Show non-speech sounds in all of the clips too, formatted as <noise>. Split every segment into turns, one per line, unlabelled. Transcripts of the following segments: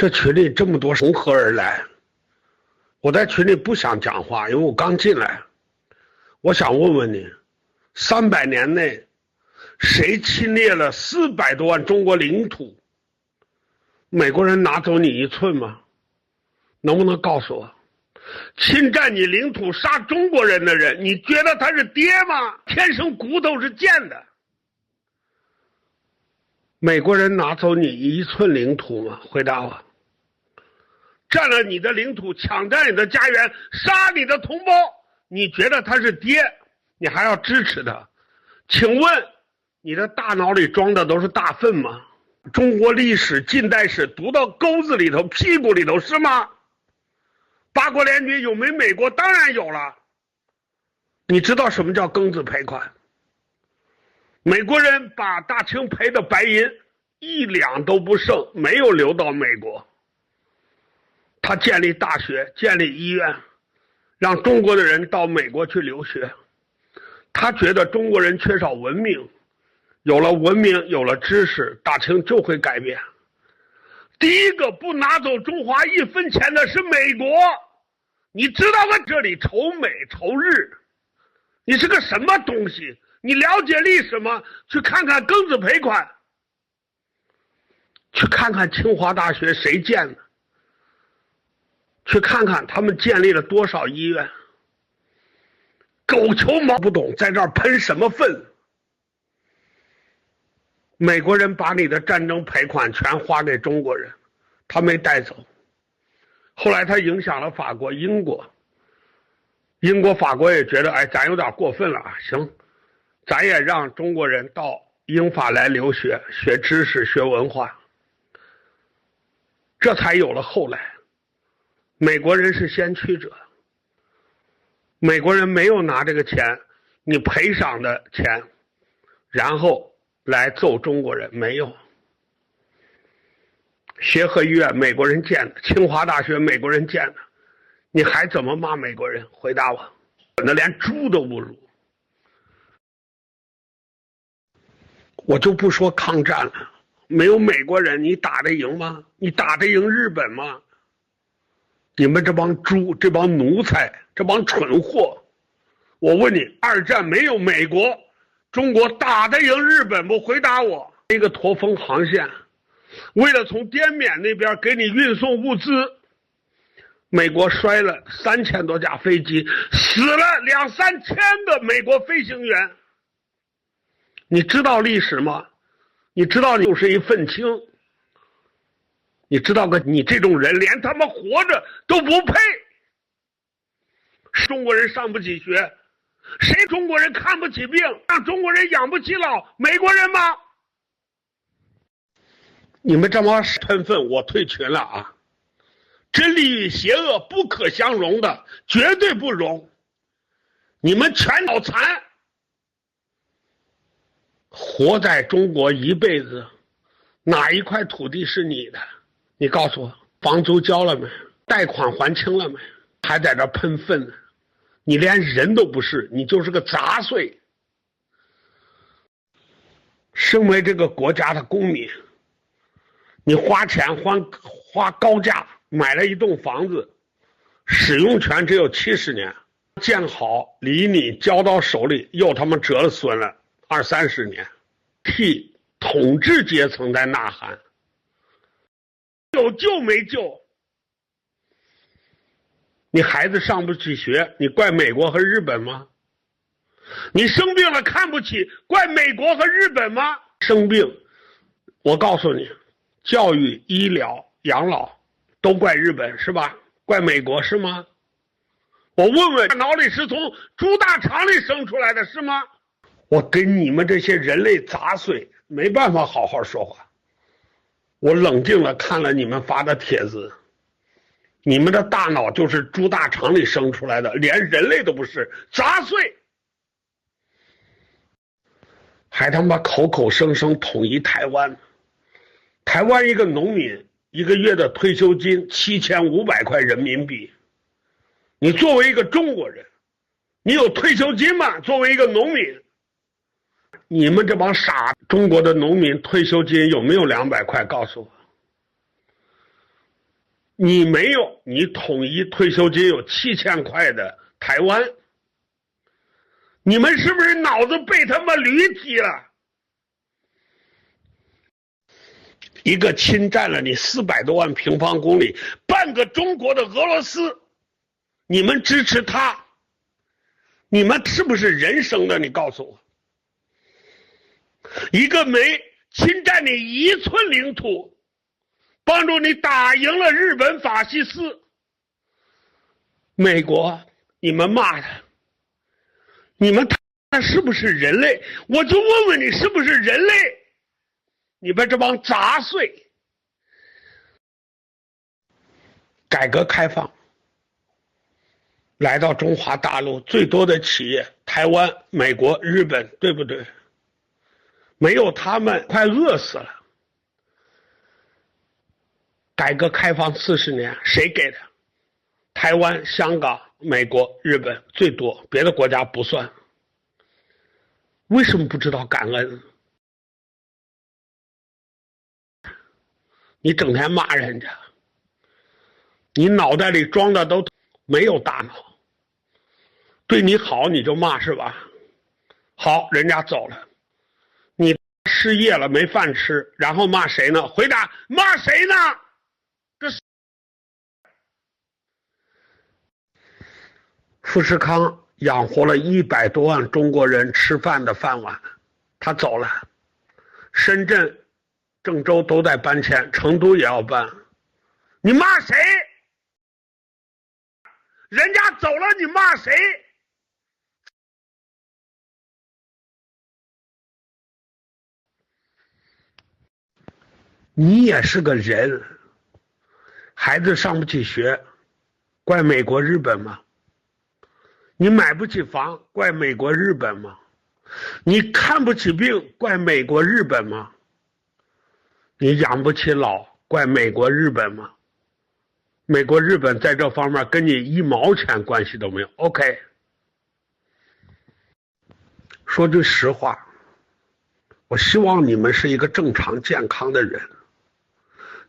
这群里这么多从何而来？我在群里不想讲话，因为我刚进来。我想问问你，三百年内，谁侵略了四百多万中国领土？美国人拿走你一寸吗？能不能告诉我，侵占你领土杀中国人的人，你觉得他是爹吗？天生骨头是贱的。美国人拿走你一寸领土吗？回答我。占了你的领土，抢占你的家园，杀你的同胞，你觉得他是爹，你还要支持他？请问，你的大脑里装的都是大粪吗？中国历史、近代史读到沟子里头、屁股里头是吗？八国联军有没美国？当然有了。你知道什么叫庚子赔款？美国人把大清赔的白银一两都不剩，没有流到美国。他建立大学，建立医院，让中国的人到美国去留学。他觉得中国人缺少文明，有了文明，有了知识，大清就会改变。第一个不拿走中华一分钱的是美国，你知道吗？这里仇美仇日，你是个什么东西？你了解历史吗？去看看庚子赔款，去看看清华大学谁建的。去看看他们建立了多少医院。狗球毛不懂，在这儿喷什么粪？美国人把你的战争赔款全花给中国人，他没带走。后来他影响了法国、英国。英国、法国也觉得，哎，咱有点过分了啊！行，咱也让中国人到英法来留学，学知识、学文化。这才有了后来。美国人是先驱者，美国人没有拿这个钱，你赔偿的钱，然后来揍中国人，没有。协和医院美国人建的，清华大学美国人建的，你还怎么骂美国人？回答我，那连猪都不如。我就不说抗战了，没有美国人，你打得赢吗？你打得赢日本吗？你们这帮猪，这帮奴才，这帮蠢货！我问你，二战没有美国，中国打得赢日本不？回答我！一个驼峰航线，为了从滇缅那边给你运送物资，美国摔了三千多架飞机，死了两三千个美国飞行员。你知道历史吗？你知道你就是一愤青。你知道个你这种人连他妈活着都不配。中国人上不起学，谁中国人看不起病，让中国人养不起老？美国人吗？你们这帮喷粪，我退群了啊！真理与邪恶不可相容的，绝对不容。你们全脑残，活在中国一辈子，哪一块土地是你的？你告诉我，房租交了没？贷款还清了没？还在这喷粪呢？你连人都不是，你就是个杂碎。身为这个国家的公民，你花钱花花高价买了一栋房子，使用权只有七十年，建好离你交到手里又他妈折损了二三十年，替统治阶层在呐喊。有救没救？你孩子上不起学，你怪美国和日本吗？你生病了看不起，怪美国和日本吗？生病，我告诉你，教育、医疗、养老都怪日本是吧？怪美国是吗？我问问，脑里是从猪大肠里生出来的是吗？我跟你们这些人类杂碎没办法好好说话。我冷静了，看了你们发的帖子，你们的大脑就是猪大肠里生出来的，连人类都不是，杂碎，还他妈口口声声统一台湾，台湾一个农民一个月的退休金七千五百块人民币，你作为一个中国人，你有退休金吗？作为一个农民？你们这帮傻！中国的农民退休金有没有两百块？告诉我。你没有你统一退休金有七千块的台湾，你们是不是脑子被他妈驴踢了？一个侵占了你四百多万平方公里、半个中国的俄罗斯，你们支持他？你们是不是人生的？你告诉我，一个没侵占你一寸领土，帮助你打赢了日本法西斯，美国，你们骂他，你们他是不是人类？我就问问你，是不是人类？你们这帮杂碎！改革开放来到中华大陆最多的企业，台湾、美国、日本，对不对？没有他们，快饿死了。改革开放四十年，谁给的？台湾、香港、美国、日本最多，别的国家不算。为什么不知道感恩？你整天骂人家，你脑袋里装的都没有大脑。对你好你就骂是吧？好，人家走了，失业了没饭吃，然后骂谁呢？回答，骂谁呢？这是富士康养活了一百多万中国人吃饭的饭碗，他走了，深圳。郑州都在搬迁，成都也要搬，你骂谁？人家走了，你骂谁？你也是个人，孩子上不起学，怪美国日本吗？你买不起房，怪美国日本吗？你看不起病，怪美国日本吗？你养不起老，怪美国、日本吗？美国、日本在这方面跟你一毛钱关系都没有。OK，说句实话，我希望你们是一个正常健康的人。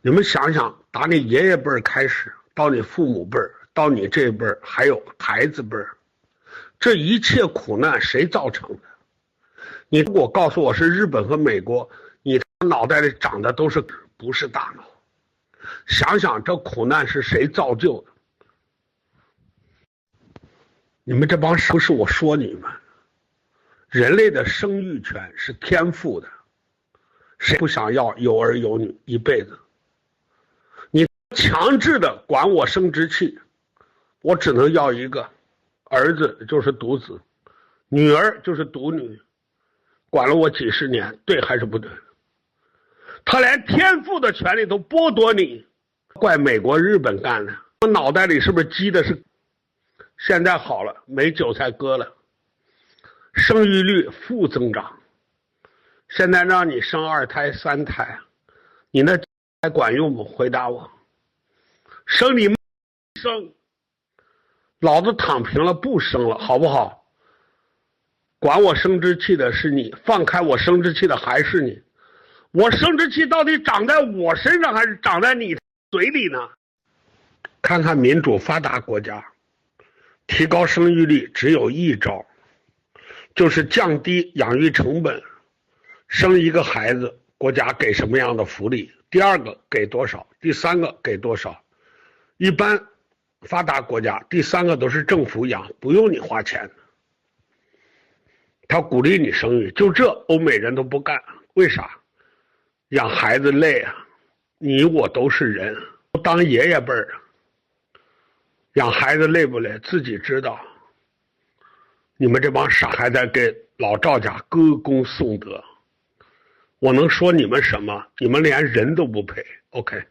你们想想，打你爷爷辈儿开始，到你父母辈儿，到你这辈儿，还有孩子辈儿，这一切苦难谁造成的？你如果告诉我是日本和美国，你。脑袋里长的都是不是大脑？想想这苦难是谁造就的？你们这帮不是我说你们，人类的生育权是天赋的，谁不想要有儿有女一辈子？强制的管我生殖器，我只能要一个，儿子就是独子，女儿就是独女，管了我几十年，对还是不对？他连天赋的权利都剥夺你，怪美国、日本干的。我脑袋里是不是积的是？现在好了，没韭菜割了，生育率负增长。现在让你生二胎、三胎，你那还 <laughs> 管用不？回答我。生你生，老子躺平了，不生了，好不好？管我生殖器的是你，放开我生殖器的还是你。我生殖器到底长在我身上还是长在你嘴里呢？看看民主发达国家，提高生育率只有一招，就是降低养育成本。生一个孩子，国家给什么样的福利？第二个给多少？第三个给多少？一般发达国家，第三个都是政府养，不用你花钱。他鼓励你生育，就这欧美人都不干，为啥？养孩子累啊，你我都是人，当爷爷辈儿，养孩子累不累？自己知道。你们这帮傻孩子给老赵家歌功颂德，我能说你们什么？你们连人都不配。OK。